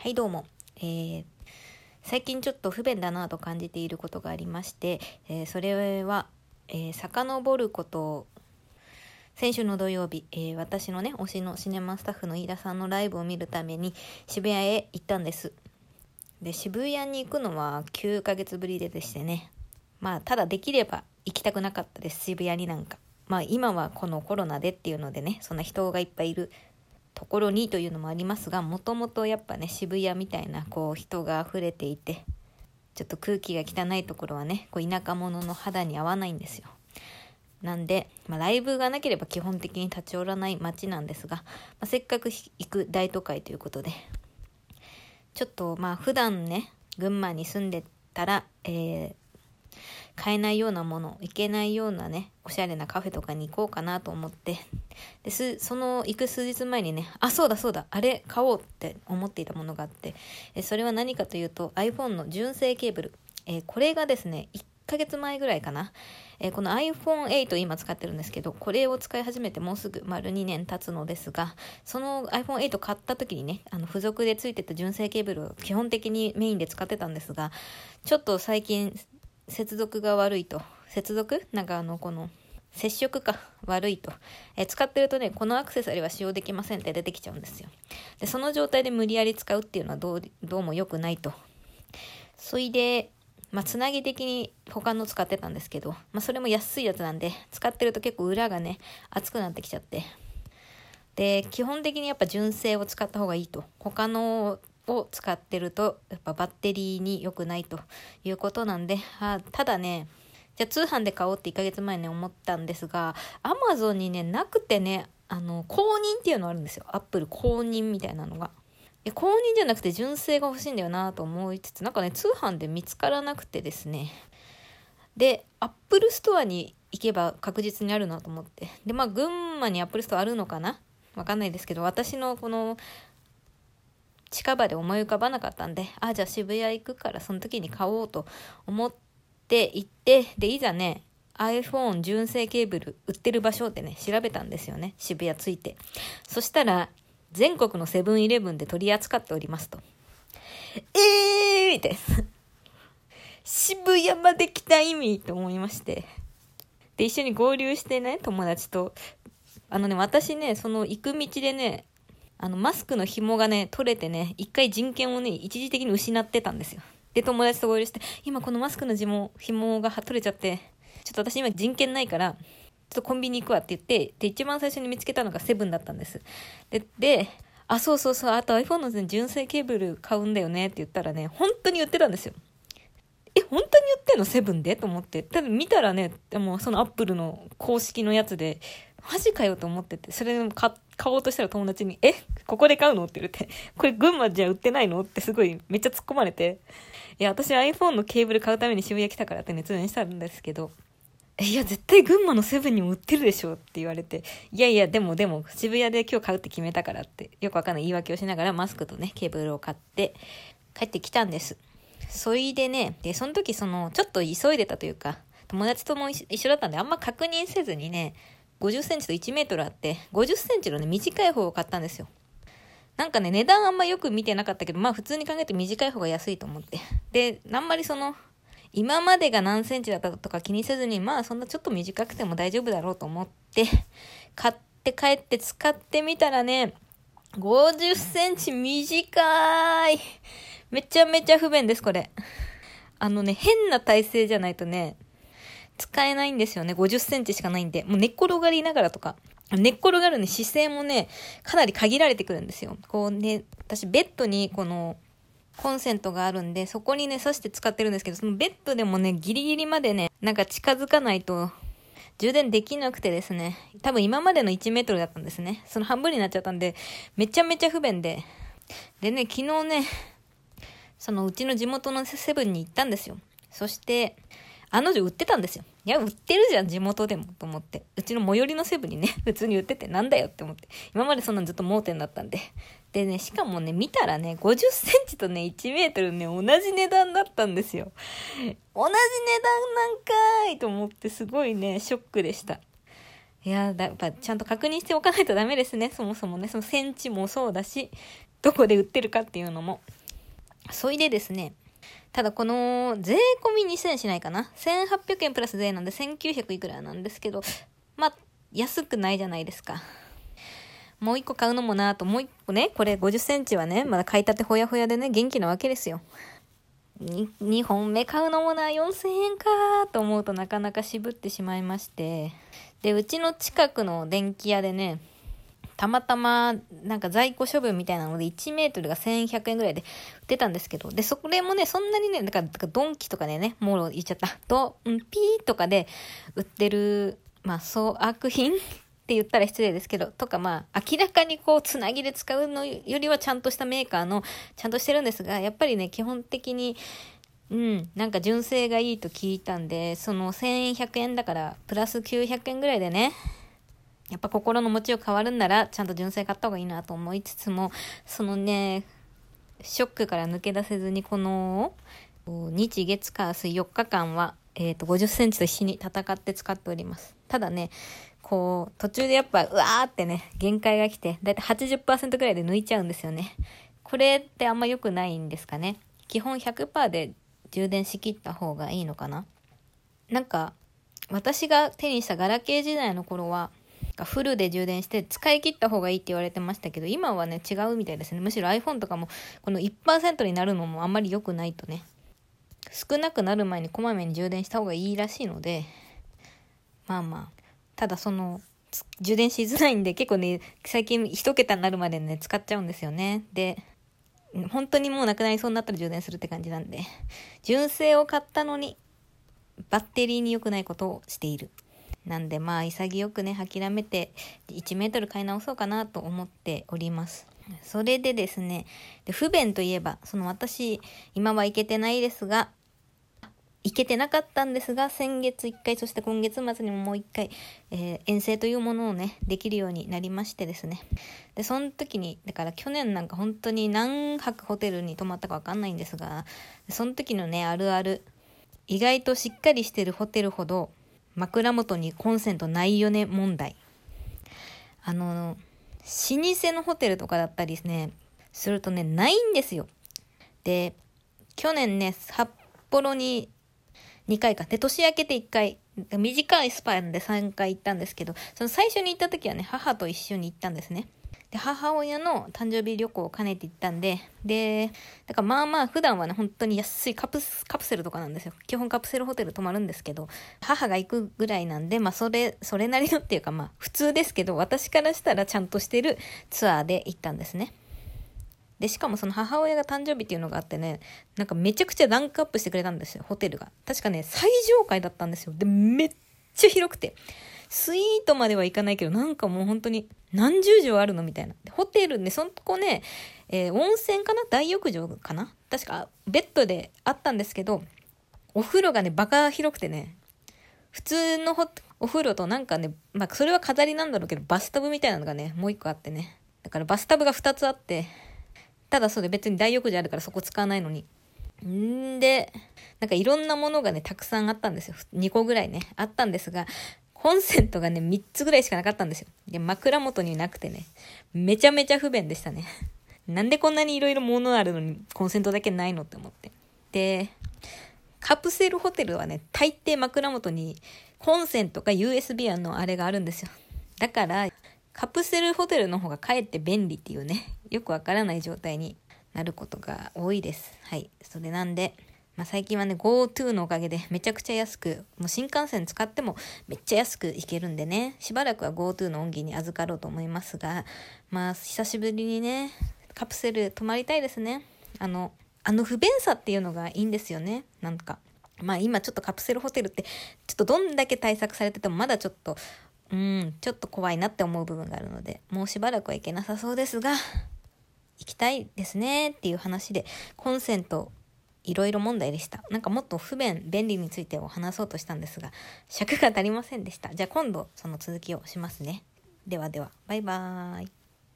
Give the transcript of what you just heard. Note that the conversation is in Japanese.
はいどうも、えー、最近ちょっと不便だなと感じていることがありまして、えーそれは、えー、遡ること先週の土曜日、えー私のね推しのシネマスタッフの飯田さんのライブを見るために渋谷へ行ったんです。で渋谷に行くのは9ヶ月ぶりででしてね。まあただできれば行きたくなかったです渋谷になんか。まあ今はこのコロナでっていうのでねそんな人がいっぱいいるところにというのもありますがもともとやっぱね渋谷みたいなこう人が溢れていてちょっと空気が汚いところはねこう田舎者の肌に合わないんですよ。なんで、まあ、ライブがなければ基本的に立ち寄らない街なんですが、まあ、せっかく行く大都会ということでちょっとまあ普段ね群馬に住んでたら、えー買えないようなもの行けないようなねおしゃれなカフェとかに行こうかなと思ってですその行く数日前にねあそうだそうだあれ買おうって思っていたものがあってえそれは何かというと iPhone の純正ケーブル、えーこれがですね1ヶ月前ぐらいかな、えーこの iPhone8 今使ってるんですけどこれを使い始めてもうすぐ丸2年経つのですがその iPhone8 買った時にねあの付属でついてた純正ケーブルを基本的にメインで使ってたんですがちょっと最近接続が悪いと。接続？なんかあのこの接触が悪いと、えー使ってるとねこのアクセサリーは使用できませんって出てきちゃうんですよ。でその状態で無理やり使うっていうのはどうどうも良くないと。そいでまあつなぎ的に他の使ってたんですけど、まあ、それも安いやつなんで使ってると結構裏がね熱くなってきちゃって。で基本的にやっぱ純正を使った方がいいと。他のを使ってるとやっぱバッテリーに良くないということなんであただねじゃあ通販で買おうって1ヶ月前に思ったんですがアマゾンにねなくてねあの公認っていうのあるんですよ。アップル公認みたいなのが。いや公認じゃなくて純正が欲しいんだよなと思いつつなんかね通販で見つからなくてですね。でアップルストアに行けば確実にあるなと思って。でまあ群馬にアップルストアあるのかな？わかんないですけど私のこの近場で思い浮かばなかったんであじゃあ渋谷行くからその時に買おうと思って行ってでいざね iPhone 純正ケーブル売ってる場所でね調べたんですよね渋谷ついて。そしたら全国のセブンイレブンで取り扱っておりますと。えーみたいな。渋谷まで来た意味と思いまして。で一緒に合流してね友達と。あのね私ねその行く道でねあの、マスクの紐がね、取れてね、一回人権をね、一時的に失ってたんですよ。で、友達と合流して、今このマスクの紐、紐が取れちゃって、ちょっと私今人権ないから、ちょっとコンビニ行くわって言って、で、一番最初に見つけたのがセブンだったんです。で、で、あ、そうそうそう、あと iPhone の純正ケーブル買うんだよねって言ったらね、本当に売ってたんですよ。え、本当に売ってんの？セブンで？と思って。多分見たらね、でもそのアップルの公式のやつで、マジかよと思ってて、それで買買おうとしたら友達に、え、ここで買うの？って言って、これ群馬じゃ売ってないの？ってすごいめっちゃ突っ込まれて、いや、私 iPhone のケーブル買うために渋谷来たからって熱弁したんですけど、いや、絶対群馬のセブンにも売ってるでしょって言われて、いやいや、でもでも、渋谷で今日買うって決めたからって、よくわかんない言い訳をしながらマスクとね、ケーブルを買って、帰ってきたんです。そいでね、で、その時その、ちょっと急いでたというか、友達とも一一緒だったんで、あんま確認せずにね、50センチと1メートルあって、50センチのね、短い方を買ったんですよ。なんかね、値段あんまよく見てなかったけど、まあ普通に考えて短い方が安いと思って。で、あんまりその、今までが何センチだったとか気にせずに、まあそんなちょっと短くても大丈夫だろうと思って、買って帰って使ってみたらね、50センチ短い。めちゃめちゃ不便です、これ。あのね、変な体勢じゃないとね、使えないんですよね。50センチしかないんで。もう寝っ転がりながらとか。寝っ転がるね、姿勢もね、かなり限られてくるんですよ。こうね、私ベッドにこの、コンセントがあるんで、そこにね、挿して使ってるんですけど、そのベッドでもね、ギリギリまでね、なんか近づかないと、充電できなくてですね、多分今までの1メートルだったんですね。その半分になっちゃったんで、めちゃめちゃ不便で。でね、昨日ね、そのうちの地元のセブンに行ったんですよ。そして、あの女売ってたんですよ。いや、売ってるじゃん、地元でも、と思って。うちの最寄りのセブンにね、普通に売ってて、なんだよって思って。今までそんなんずっと盲点だったんで。でね、しかもね、見たらね、50センチとね、1メートルね、同じ値段だったんですよ。同じ値段なんかーいと思って、すごいね、ショックでした。いやだやっぱちゃんと確認しておかないとダメですね、そもそもね。そのセンチもそうだし、どこで売ってるかっていうのも。そいでですね、ただこの税込み2000円しないかな ?1800 円プラス税なんで1900いくらなんですけど、まあ、安くないじゃないですか。もう一個買うのもなと、もう一個ね、これ50センチはね、まだ買いたてほやほやでね、元気なわけですよ。2本目買うのもな、4000円かと思うとなかなか渋ってしまいまして。で、うちの近くの電気屋でね、たまたまなんか在庫処分みたいなので1メートルが1100円ぐらいで売ってたんですけど、で、それもね、そんなにね、だから、かドンキとかでね、もろ言っちゃった。と、ん、ピーとかで売ってる、まあ、そう、悪品 って言ったら失礼ですけど、とかまあ、明らかにこう、つなぎで使うのよりはちゃんとしたメーカーの、ちゃんとしてるんですが、やっぱりね、基本的に、うん、なんか純正がいいと聞いたんで、その1100円だから、プラス900円ぐらいでね、やっぱ心の持ちよう変わるんなら、ちゃんと純正買った方がいいなと思いつつも、そのね、ショックから抜け出せずに、この、日月火水4日間は、えっ、ー、と、50センチと一緒に戦って使っております。ただね、こう、途中でやっぱ、うわーってね、限界が来て、だいたい80%くらいで抜いちゃうんですよね。これってあんま良くないんですかね。基本100%で充電しきった方がいいのかな。なんか、私が手にしたガラケー時代の頃は、かフルで充電して使い切った方がいいって言われてましたけど、今はね、違うみたいですね。むしろ iPhone とかも、この1%になるのもあんまり良くないとね。少なくなる前にこまめに充電した方がいいらしいので、まあまあ、ただその、充電しづらいんで結構ね、最近一桁になるまでね、使っちゃうんですよね。で、本当にもうなくなりそうになったら充電するって感じなんで、純正を買ったのに、バッテリーに良くないことをしている。なんでまあ潔くね、諦めて1メートル買い直そうかなと思っております。それでですね、で不便といえば、その私、今は行けてないですが、行けてなかったんですが、先月1回、そして今月末にももう1回、えー、遠征というものをね、できるようになりましてですね。で、その時に、だから去年なんか本当に何泊ホテルに泊まったかわかんないんですが、その時のね、あるある、意外としっかりしてるホテルほど、枕元にコンセントないよね問題。あの、老舗のホテルとかだったりですね、するとね、ないんですよ。で、去年ね、札幌に2回か。で、年明けて1回、短いスパンで3回行ったんですけど、その最初に行った時はね、母と一緒に行ったんですね。で、母親の誕生日旅行を兼ねて行ったんで、で、だからまあまあ普段はね、本当に安いカプカプセルとかなんですよ。基本カプセルホテル泊まるんですけど、母が行くぐらいなんで、まあそれ、それなりのっていうかまあ普通ですけど、私からしたらちゃんとしてるツアーで行ったんですね。で、しかもその母親が誕生日っていうのがあってね、なんかめちゃくちゃランクアップしてくれたんですよ、ホテルが。確かね、最上階だったんですよ。で、めっちゃ広くて。スイートまではいかないけど、なんかもう本当に何十畳あるのみたいな。ホテルね、そんこね、えー、温泉かな？大浴場かな？確か、ベッドであったんですけど、お風呂がね、バカ広くてね、普通のお風呂となんかね、まあ、それは飾りなんだろうけど、バスタブみたいなのがね、もう一個あってね。だからバスタブが二つあって、ただそれ別に大浴場あるからそこ使わないのに。んで、なんかいろんなものがね、たくさんあったんですよ。2個ぐらいね、あったんですが、コンセントがね、3つぐらいしかなかったんですよ。で、枕元になくてね、めちゃめちゃ不便でしたね。なんでこんなに色々物あるのにコンセントだけないのって思って。で、カプセルホテルはね、大抵枕元にコンセントか USB のあれがあるんですよ。だから、カプセルホテルの方がかえって便利っていうね、よくわからない状態になることが多いです。はい。それなんで、まあ、最近はね、GoTo のおかげでめちゃくちゃ安く、もう新幹線使ってもめっちゃ安く行けるんでね、しばらくは GoTo の恩義に預かろうと思いますが、まあ、久しぶりにね、カプセル泊まりたいですね。あの、あの不便さっていうのがいいんですよね。なんか。まあ今ちょっとカプセルホテルって、ちょっとどんだけ対策されててもまだちょっとうん、ちょっと怖いなって思う部分があるので、もうしばらくは行けなさそうですが、行きたいですねっていう話で、コンセント、いろいろ問題でした。なんかもっと不便、便利についてを話そうとしたんですが、尺が足りませんでした。じゃあ今度その続きをしますね。ではでは、バイバーイ。